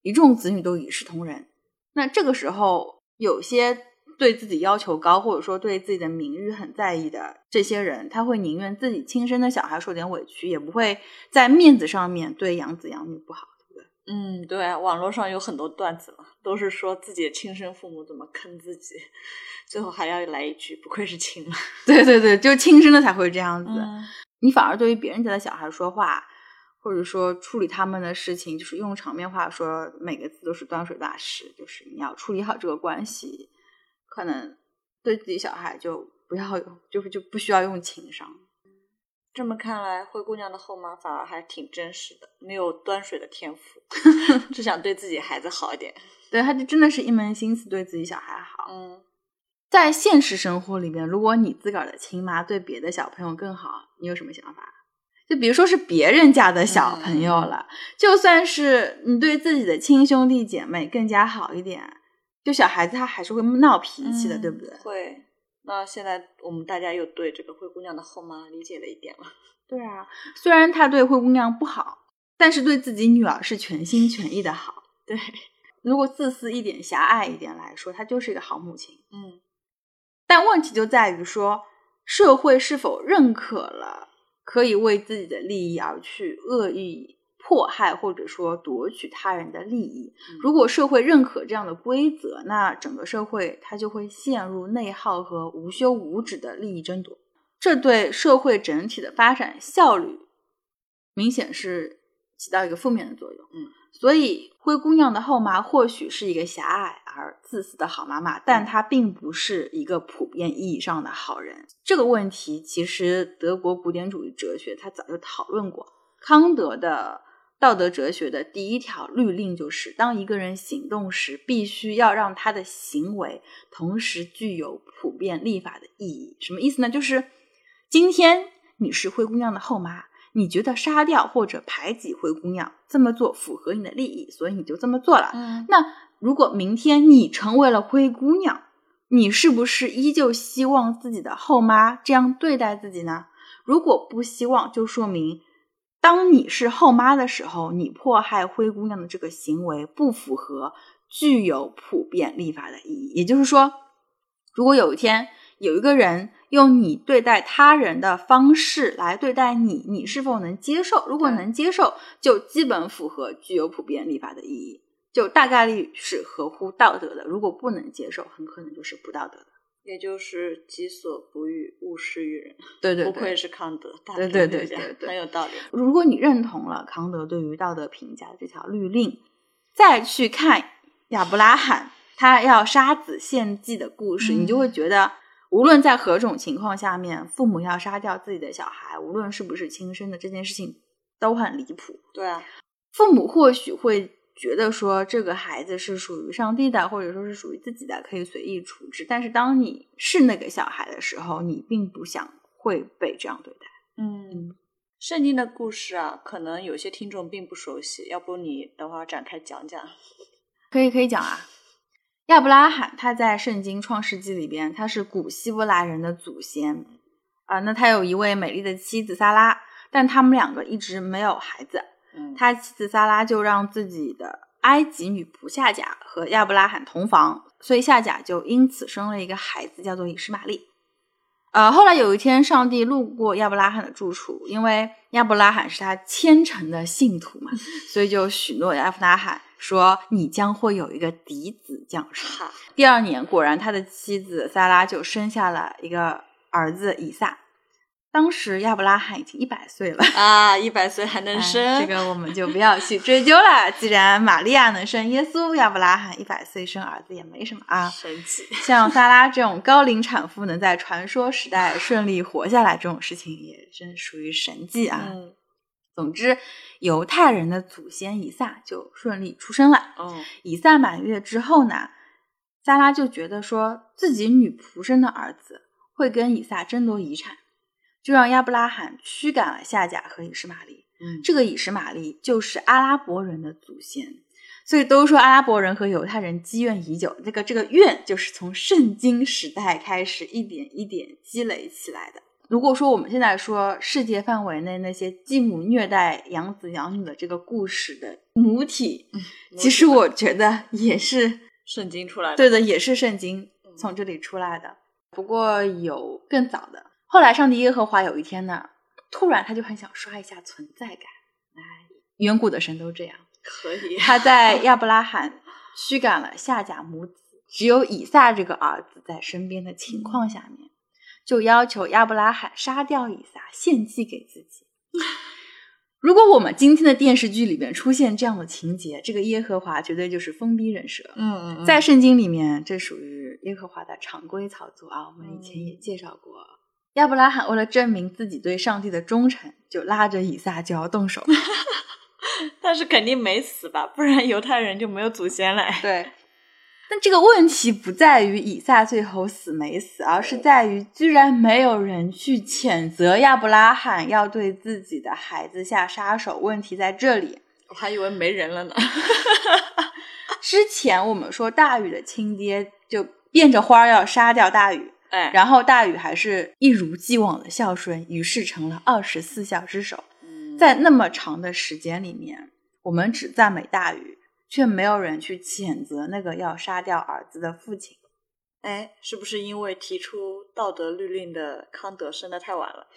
S1: 一众子女都一视同仁。那这个时候，有些对自己要求高，或者说对自己的名誉很在意的这些人，他会宁愿自己亲生的小孩受点委屈，也不会在面子上面对养子养女不好，对不对？
S2: 嗯，对，网络上有很多段子嘛，都是说自己的亲生父母怎么坑自己，最后还要来一句不愧是亲妈。(laughs)
S1: 对对对，就亲生的才会这样子。
S2: 嗯
S1: 你反而对于别人家的小孩说话，或者说处理他们的事情，就是用场面话说，每个字都是端水大师，就是你要处理好这个关系，可能对自己小孩就不要用，就就不需要用情商。
S2: 这么看来，灰姑娘的后妈反而还挺真实的，没有端水的天赋，(laughs) 只想对自己孩子好一点。
S1: 对，她就真的是一门心思对自己小孩好。
S2: 嗯
S1: 在现实生活里面，如果你自个儿的亲妈对别的小朋友更好，你有什么想法？就比如说是别人家的小朋友了，就算是你对自己的亲兄弟姐妹更加好一点，就小孩子他还是会闹脾气的，
S2: 嗯
S1: 对不对？
S2: 会。那现在我们大家又对这个灰姑娘的后妈理解了一点了。(laughs)
S1: 对啊，虽然他对灰姑娘不好，但是对自己女儿是全心全意的好。
S2: 对，
S1: 如果自私一点、狭隘一点来说，她就是一个好母亲。
S2: 嗯
S1: 但问题就在于说，社会是否认可了可以为自己的利益而去恶意迫害或者说夺取他人的利益？
S2: 嗯
S1: 如果社会认可这样的规则，那整个社会它就会陷入内耗和无休无止的利益争夺，这对社会整体的发展效率明显是起到一个负面的作用。
S2: 嗯，
S1: 所以灰姑娘的后妈或许是一个狭隘而自私的好妈妈，但她并不是一个普遍意义上的好人。这个问题其实德国古典主义哲学它早就讨论过。康德的道德哲学的第一条律令就是：当一个人行动时，必须要让他的行为同时具有普遍立法的意义。什么意思呢？就是今天你是灰姑娘的后妈，你觉得杀掉或者排挤灰姑娘这么做符合你的利益，所以你就这么做了。
S2: 嗯
S1: 那如果明天你成为了灰姑娘，你是不是依旧希望自己的后妈这样对待自己呢？如果不希望，就说明当你是后妈的时候，你迫害灰姑娘的这个行为不符合具有普遍立法的意义。也就是说，如果有一天有一个人用你对待他人的方式来对待你，你是否能接受？如果能接受，就基本符合具有普遍立法的意义，就大概率是合乎道德的。如果不能接受，很可能就是不道德的。
S2: 也就是己所不欲，勿施于人。(laughs)
S1: 对对对，
S2: 不愧是康德，大家
S1: 对对对
S2: 很有道理。
S1: 如果你认同了康德对于道德评价的这条律令，再去看亚伯拉罕他要杀子献祭的故事，
S2: 嗯
S1: 你就会觉得，无论在何种情况下面，父母要杀掉自己的小孩，无论是不是亲生的，这件事情都很离谱。
S2: 对啊，
S1: 父母或许会觉得说这个孩子是属于上帝的，或者说是属于自己的，可以随意处置。但是当你是那个小孩的时候，你并不想会被这样对待。
S2: 嗯，圣经的故事啊，可能有些听众并不熟悉，要不你等会儿展开讲讲。(laughs)
S1: 可以可以讲啊。亚伯拉罕他在圣经创世纪里边，他是古希伯来人的祖先啊、那他有一位美丽的妻子撒拉，但他们两个一直没有孩子。
S2: 嗯，
S1: 他妻子萨拉就让自己的埃及女仆夏甲和亚伯拉罕同房，所以夏甲就因此生了一个孩子，叫做以实玛利。呃，后来有一天，上帝路过亚伯拉罕的住处，因为亚伯拉罕是他虔诚的信徒嘛，(laughs) 所以就许诺亚伯拉罕说：“你将会有一个嫡子降生。”
S2: 哈，
S1: 第二年，果然他的妻子萨拉就生下了一个儿子以撒。当时亚伯拉罕已经一百岁了。
S2: 啊，一百岁还能
S1: 哎
S2: 生，
S1: 这个我们就不要去追究了。既然玛利亚能生耶稣，亚伯拉罕一百岁生儿子也没什么啊。
S2: 神奇。
S1: 像萨拉这种高龄产妇能在传说时代顺利活下来，这种事情也真属于神迹啊。
S2: 嗯，
S1: 总之，犹太人的祖先以撒就顺利出生了。
S2: 哦，
S1: 以撒满月之后呢，萨拉就觉得说自己女仆生的儿子会跟以撒争夺遗产，就让亚伯拉罕驱赶了夏甲和以实玛利。
S2: 嗯，
S1: 这个以实玛利就是阿拉伯人的祖先，所以都说阿拉伯人和犹太人积怨已久。这个这个怨就是从圣经时代开始一点一点积累起来的。如果说我们现在说世界范围内那些继母虐待养子养女的这个故事的母体，其实我觉得也是 (laughs)
S2: 圣经出来的。
S1: 对的，也是圣经从这里出来的。不过有更早的，后来上帝耶和华有一天呢，突然他就很想刷一下存在感。哎，远古的神都这样。
S2: 可以，
S1: 他在 (laughs) 亚伯拉罕驱赶了夏甲母子，只有以撒这个儿子在身边的情况下面，就要求亚伯拉罕杀掉以撒，献祭给自己。如果我们今天的电视剧里面出现这样的情节，这个耶和华绝对就是疯逼人设。
S2: 嗯嗯，
S1: 在圣经里面，这属于耶和华的常规操作啊。我们以前也介绍过，亚伯拉罕为了证明自己对上帝的忠诚，就拉着以撒就要动手。(laughs)
S2: 但是肯定没死吧，不然犹太人就没有祖先了。
S1: 对，但这个问题不在于以撒最后死没死，而是在于居然没有人去谴责亚伯拉罕要对自己的孩子下杀手。问题在这里，
S2: 我还以为没人了呢。(laughs)
S1: 之前我们说大禹的亲爹就变着花儿要杀掉大禹，
S2: 哎，
S1: 然后大禹还是一如既往的孝顺，于是成了二十四孝之首。在那么长的时间里面，我们只赞美大禹，却没有人去谴责那个要杀掉儿子的父亲。
S2: 哎，是不是因为提出道德律令的康德生的太晚了？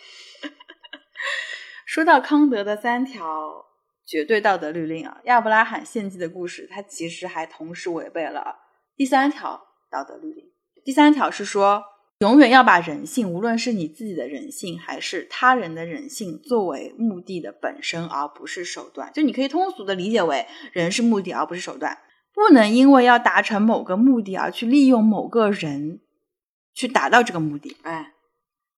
S2: (laughs)
S1: 说到康德的三条绝对道德律令啊，亚伯拉罕献祭的故事，它其实还同时违背了第三条道德律令。第三条是说，永远要把人性，无论是你自己的人性还是他人的人性，作为目的的本身，而不是手段。就你可以通俗的理解为，人是目的，而不是手段。不能因为要达成某个目的而去利用某个人去达到这个目的。
S2: 哎，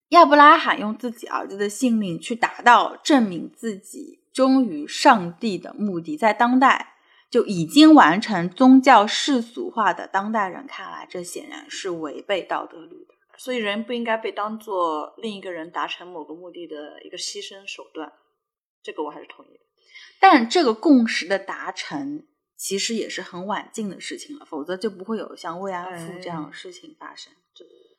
S1: 亚伯拉罕用自己儿子的性命去达到证明自己忠于上帝的目的，在当代就已经完成宗教世俗化的当代人看来，这显然是违背道德律的。
S2: 所以人不应该被当做另一个人达成某个目的的一个牺牲手段，这个我还是同意的。
S1: 但这个共识的达成，其实也是很晚近的事情了，否则就不会有像慰安妇这样的事情发生。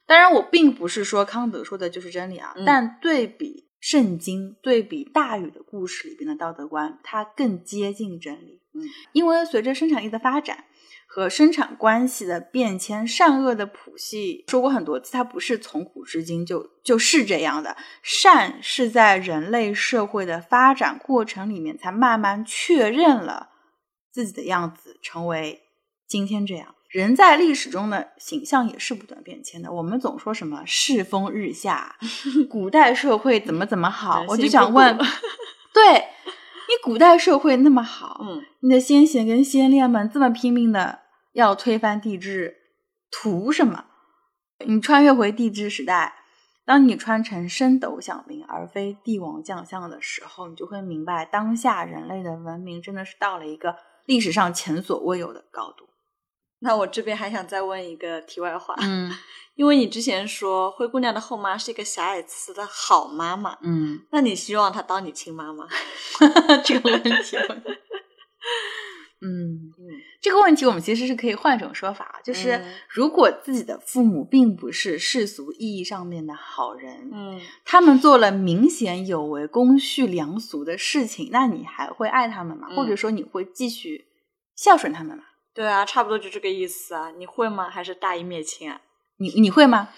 S1: 当然，我并不是说康德说的就是真理啊，
S2: 嗯
S1: 但对比圣经，对比大禹的故事里边的道德观，它更接近真理。
S2: 嗯，
S1: 因为随着生产力的发展和生产关系的变迁，善恶的谱系说过很多次，它不是从古至今就就是这样的。善是在人类社会的发展过程里面才慢慢确认了自己的样子，成为今天这样。人在历史中的形象也是不断变迁的。我们总说什么世风日下，古代社会怎么怎么好，(laughs) 我就想问，(laughs) 对你古代社会那么好，
S2: 嗯，
S1: 你的先贤跟先烈们这么拼命的要推翻帝制，图什么？你穿越回帝制时代，当你穿成升斗小民而非帝王将相的时候，你就会明白，当下人类的文明真的是到了一个历史上前所未有的高度。
S2: 那我这边还想再问一个题外话，
S1: 嗯
S2: 因为你之前说灰姑娘的后妈是一个狭隘词的好妈妈，
S1: 嗯，
S2: 那你希望她当你亲妈吗？(laughs)
S1: 这个问题 (laughs) 嗯，
S2: 嗯
S1: 这个问题我们其实是可以换一种说法，就是
S2: 嗯
S1: 如果自己的父母并不是世俗意义上面的好人，
S2: 嗯，
S1: 他们做了明显有违公序良俗的事情，那你还会爱他们吗？
S2: 嗯
S1: 或者说你会继续孝顺他们吗？
S2: 对啊，差不多就这个意思啊。你会吗？还是大义灭亲啊？
S1: 你你会吗？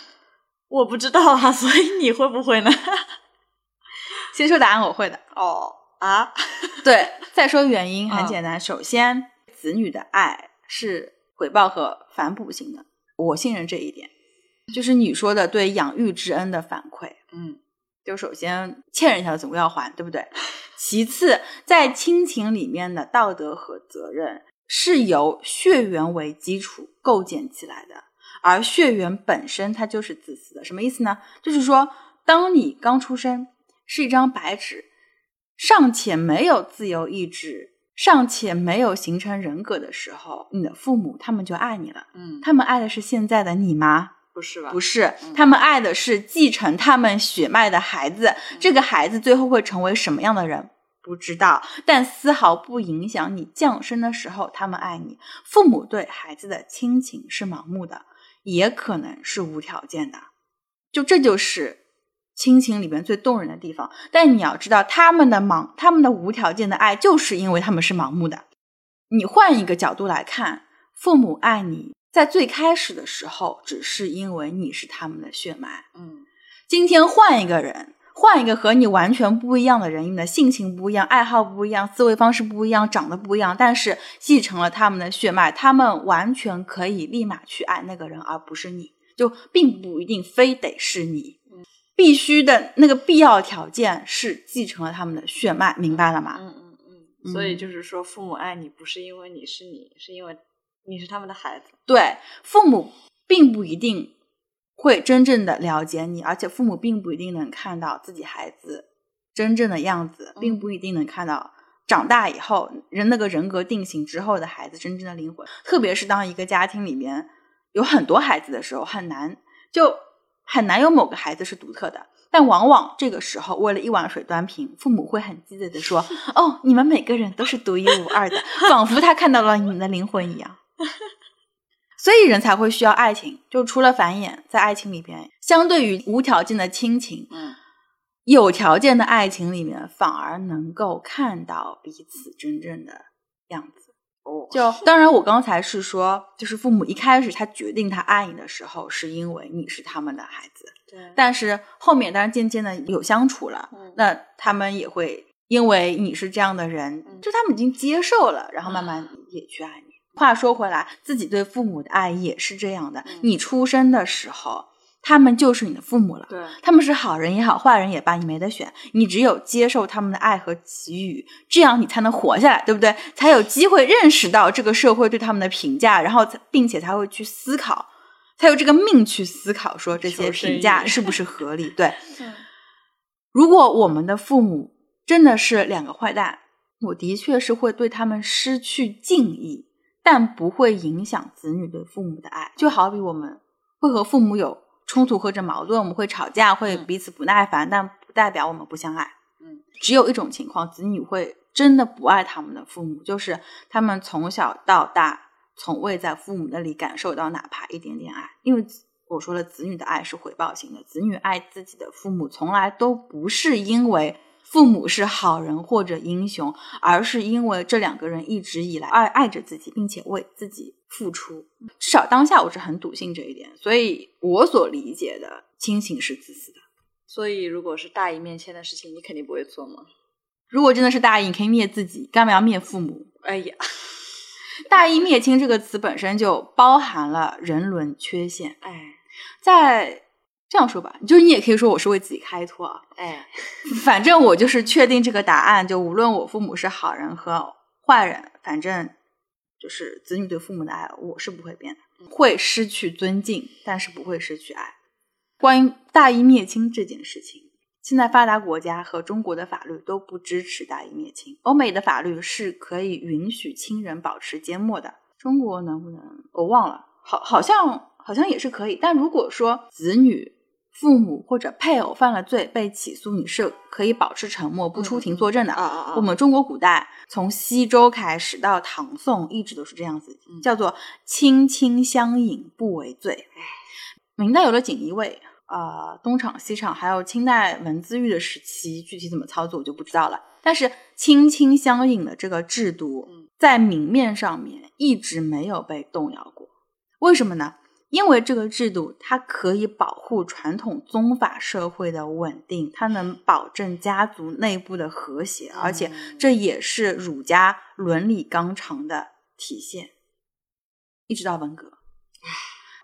S2: 我不知道啊，(laughs) 所以你会不会呢？(laughs)
S1: 先说答案，我会的。
S2: 哦啊，(laughs)
S1: 对，再说原因很
S2: 嗯
S1: 简单，首先子女的爱是回报和反哺型的，我信任这一点。就是你说的对养育之恩的反馈，
S2: 嗯
S1: 就首先欠人家的总要还，对不对？(laughs) 其次，在亲情里面的道德和责任是由血缘为基础构建起来的，而血缘本身它就是自私的。什么意思呢？就是说，当你刚出生是一张白纸，尚且没有自由意志，尚且没有形成人格的时候，你的父母他们就爱你了。
S2: 嗯，
S1: 他们爱的是现在的你吗？
S2: 不是吧？
S1: 不是
S2: 嗯，
S1: 他们爱的是继承他们血脉的孩子。这个孩子最后会成为什么样的人？不知道，但丝毫不影响你降生的时候他们爱你。父母对孩子的亲情是盲目的，也可能是无条件的。就这就是亲情里边最动人的地方。但你要知道，他们的盲，他们的无条件的爱，就是因为他们是盲目的。你换一个角度来看，父母爱你，在最开始的时候，只是因为你是他们的血脉。
S2: 嗯，
S1: 今天换一个人，换一个和你完全不一样的人，你的性情不一样，爱好不一样，思维方式不一样，长得不一样，但是继承了他们的血脉，他们完全可以立马去爱那个人，而不是你，就并不一定非得是你。必须的那个必要条件是继承了他们的血脉，明白了吗？
S2: 嗯嗯嗯。所以就是说，父母爱你不是因为你是你，是因为你是他们的孩子。
S1: 对，父母并不一定会真正的了解你，而且父母并不一定能看到自己孩子真正的样子，并不一定能看到长大以后人那个人格定型之后的孩子真正的灵魂。特别是当一个家庭里面有很多孩子的时候，很难就。很难有某个孩子是独特的，但往往这个时候，为了一碗水端平，父母会很鸡贼的说：“哦，你们每个人都是独一无二的，仿佛他看到了你们的灵魂一样。”所以人才会需要爱情，就除了繁衍，在爱情里边，相对于无条件的亲情，
S2: 嗯，
S1: 有条件的爱情里面，反而能够看到彼此真正的样子。就当然，我刚才是说，就是父母一开始他决定他爱你的时候，是因为你是他们的孩子。
S2: 对。
S1: 但是后面当然渐渐的有相处了，那他们也会因为你是这样的人，就他们已经接受了，然后慢慢也去爱你。话说回来，自己对父母的爱也是这样的。你出生的时候。他们就是你的父母了，
S2: 对，
S1: 他们是好人也好，坏人也罢，你没得选，你只有接受他们的爱和给予，这样你才能活下来，对不对？才有机会认识到这个社会对他们的评价，然后并且才会去思考，才有这个命去思考说这些评价是不是合理？(laughs) 对，如果我们的父母真的是两个坏蛋，我的确是会对他们失去敬意，但不会影响子女对父母的爱，就好比我们会和父母有。冲突或者矛盾，我们会吵架，会彼此不耐烦，但不代表我们不相爱。
S2: 嗯，
S1: 只有一种情况，子女会真的不爱他们的父母，就是他们从小到大从未在父母那里感受到哪怕一点点爱。因为我说了，子女的爱是回报型的，子女爱自己的父母，从来都不是因为。父母是好人或者英雄，而是因为这两个人一直以来爱爱着自己，并且为自己付出。至少当下我是很笃信这一点，所以我所理解的亲情是自私的。
S2: 所以，如果是大义灭亲的事情，你肯定不会做吗？
S1: 如果真的是大义，你可以灭自己，干嘛要灭父母？
S2: 哎呀，(laughs)
S1: 大义灭亲这个词本身就包含了人伦缺陷。
S2: 哎，
S1: 在。这样说吧，就是你也可以说我是为自己开脱啊。
S2: 哎，
S1: 反正我就是确定这个答案，就无论我父母是好人和坏人，反正就是子女对父母的爱，我是不会变的。会失去尊敬，但是不会失去爱。关于大义灭亲这件事情，现在发达国家和中国的法律都不支持大义灭亲。欧美的法律是可以允许亲人保持缄默的，中国能不能？我忘了，好，好像好像也是可以。但如果说子女，父母或者配偶犯了罪被起诉，你是可以保持沉默不出庭作证的。我们中国古代从西周开始到唐宋，一直都是这样子，叫做亲亲相隐不为罪。明代有了锦衣卫，啊，东厂西厂，还有清代文字狱的时期，具体怎么操作我就不知道了。但是亲亲相隐的这个制度，在明面上面一直没有被动摇过。为什么呢？因为这个制度，它可以保护传统宗法社会的稳定，它能保证家族内部的和谐，而且这也是儒家伦理纲常的体现。一直到文革，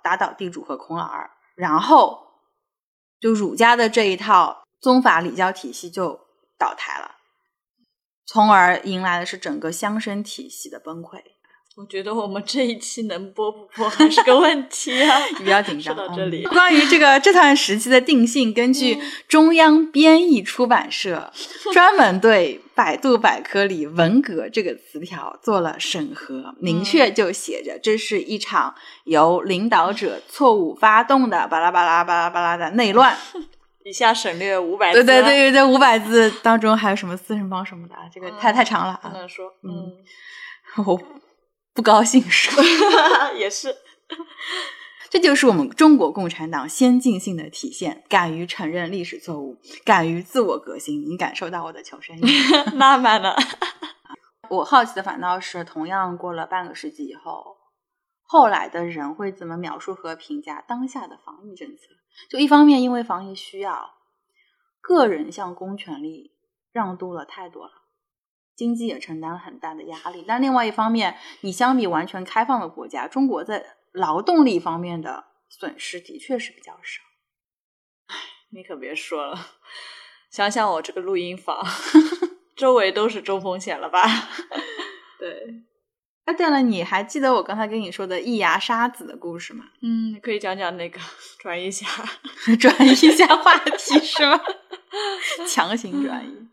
S1: 打倒地主和孔老二，然后就儒家的这一套宗法礼教体系就倒台了，从而迎来的是整个乡绅体系的崩溃。
S2: 我觉得我们这一期能播不播还是个问题啊！
S1: 你不要紧张。(laughs)
S2: 说到这里，
S1: 关于这个这段时期的定性，根据中央编译出版社 (laughs) 专门对百度百科里“文革”这个词条做了审核，明确就写着这是一场由领导者错误发动的巴拉巴拉巴拉巴拉的内乱。(laughs)
S2: 以下省略五百字。
S1: 对对对对对，五百字当中还有什么四人帮什么的，这个太太长了啊，
S2: 不能说。嗯，
S1: 我。不高兴说，(laughs)
S2: 也是。(laughs)
S1: 这就是我们中国共产党先进性的体现，敢于承认历史错误，敢于自我革新。你感受到我的求生欲？
S2: 慢慢的，(laughs)
S1: 我好奇的反倒是，同样过了半个世纪以后，后来的人会怎么描述和评价当下的防疫政策？就一方面，因为防疫需要，个人向公权力让渡了太多了。经济也承担了很大的压力，但另外一方面，你相比完全开放的国家，中国在劳动力方面的损失的确是比较少。
S2: 唉，(sighs) 你可别说了，想想我这个录音房，(laughs) 周围都是中风险了吧？(laughs)
S1: 对。哎，对了，你还记得我刚才跟你说的易牙沙子的故事吗？
S2: 嗯，可以讲讲那个，转移一下，(laughs)
S1: 转移一下话题是吗？强行转移。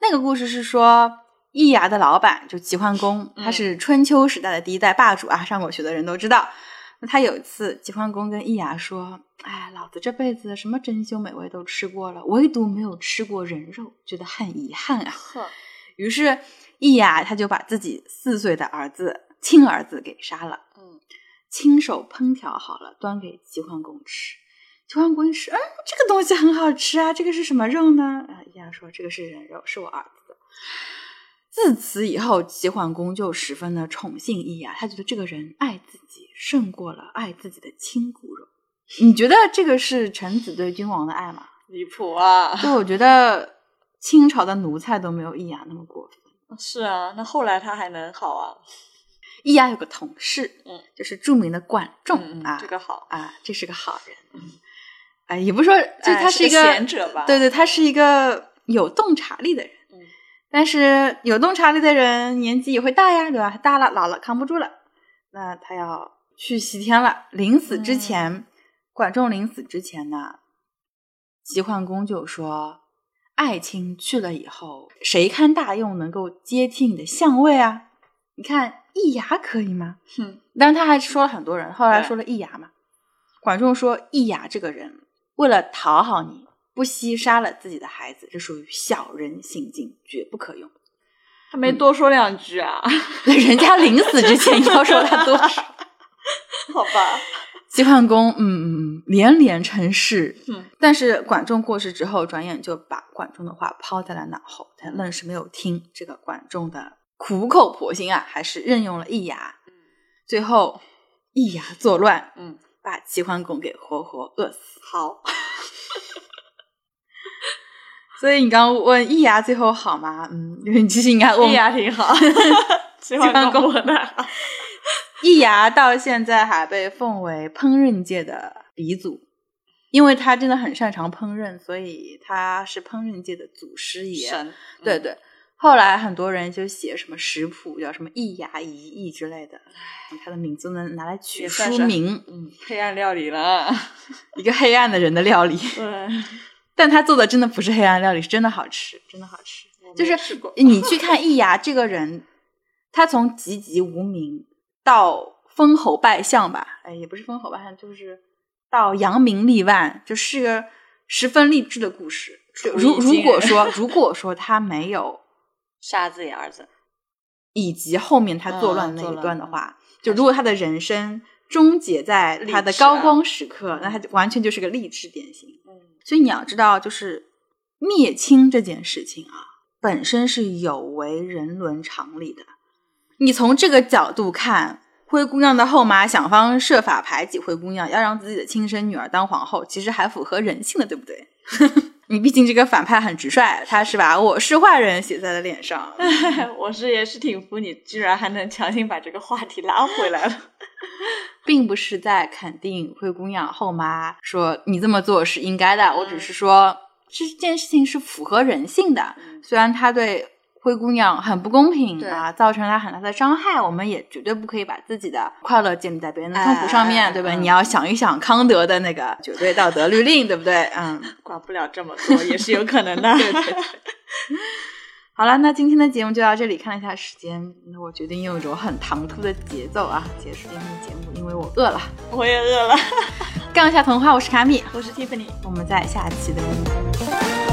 S1: 那个故事是说，易牙的老板就齐桓公，他是春秋时代的第一代霸主啊，上过学的人都知道。那他有一次，齐桓公跟易牙说：“哎，老子这辈子什么珍馐美味都吃过了，唯独没有吃过人肉，觉得很遗憾啊。”于是易牙他就把自己四岁的儿子亲儿子给杀了，嗯，亲手烹调好了，端给齐桓公吃。齐桓公一吃，哎，这个东西很好吃啊，这个是什么肉呢？啊，易牙说这个是人肉，是我儿子的。自此以后，齐桓公就十分的宠幸易牙，他觉得这个人爱自己胜过了爱自己的亲骨肉。你觉得这个是臣子对君王的爱吗？
S2: 离谱啊！
S1: 就我觉得清朝的奴才都没有易牙那么过分。
S2: 是啊，那后来他还能好啊？
S1: 易牙有个同事，
S2: 嗯，
S1: 就是著名的管仲啊，
S2: 这个好
S1: 啊，这是个好人。哎，也不说，就他
S2: 是
S1: 一个
S2: 贤者吧？
S1: 对对，他是一个有洞察力的人。
S2: 嗯，
S1: 但是有洞察力的人年纪也会大呀，对吧？大了老了扛不住了，那他要去西天了。临死之前，管仲临死之前呢，齐桓公就说：“爱卿去了以后，谁堪大用能够接替你的相位啊？你看易牙可以吗？”
S2: 哼，
S1: 但是他还说了很多人，后来说了易牙嘛。管仲说：“易牙这个人。”为了讨好你，不惜杀了自己的孩子，这属于小人行径，绝不可用。
S2: 他没多说两句啊？
S1: 人家临死之前要说他多少，(laughs)
S2: 好吧？
S1: 齐桓公，嗯嗯，连连称是。
S2: 嗯，
S1: 但是管仲过世之后，转眼就把管仲的话抛在了脑后，他愣是没有听这个管仲的苦口婆心啊，还是任用了易牙。
S2: 嗯，
S1: 最后易牙作乱，
S2: 嗯。
S1: 把齐桓公给活活饿死。
S2: 好，(laughs)
S1: 所以你刚刚问易牙最后好吗？嗯，你其实应该问
S2: 易牙挺好。(laughs) 齐桓公的
S1: 易牙到现在还被奉为烹饪界的鼻祖，因为他真的很擅长烹饪，所以他是烹饪界的祖师爷。
S2: 神，
S1: 对对。后来很多人就写什么食谱，叫什么一牙一易之类的，他的名字能拿来取书名，
S2: 嗯，黑暗料理了，
S1: 一个黑暗的人的料理。(laughs)
S2: 对，
S1: 但他做的真的不是黑暗料理，是真的好吃，真的好吃。就是你去看易牙这个人，他从籍籍无名到封侯拜相吧，哎，也不是封侯拜相，就是到扬名立万，就是个十分励志的故事。如如果说，如果说他没有。
S2: 杀自己儿子，
S1: 以及后面他作乱那一段的话，就如果他的人生终结在他的高光时刻，那他就完全就是个励志典型。
S2: 嗯，
S1: 所以你要知道，就是灭亲这件事情啊，本身是有违人伦常理的。你从这个角度看，灰姑娘的后妈想方设法排挤灰姑娘，要让自己的亲生女儿当皇后，其实还符合人性的，对不对？(laughs) 你毕竟这个反派很直率，他是把我是坏人写在了脸上。(laughs)
S2: 我是也是挺服你，居然还能强行把这个话题拉回来了，(laughs)
S1: 并不是在肯定灰姑娘后妈说你这么做是应该的，我只是说这件事情是符合人性的，虽然他对。灰姑娘很不公平啊，造成了很大的伤害。我们也绝对不可以把自己的快乐建立在别人的痛苦上面，对吧？你要想一想康德的那个绝对道德律令，对不对？嗯，(laughs)
S2: 管不了这么多也是有可能的。(laughs)
S1: 对对对。好了，那今天的节目就到这里。看了一下时间，那我决定用一种很唐突的节奏啊结束今天的节目，因为我饿了。
S2: 我也饿了。(laughs)
S1: 杠一下童话，我是卡米，
S2: 我是 Tiffany，
S1: 我们在下期的。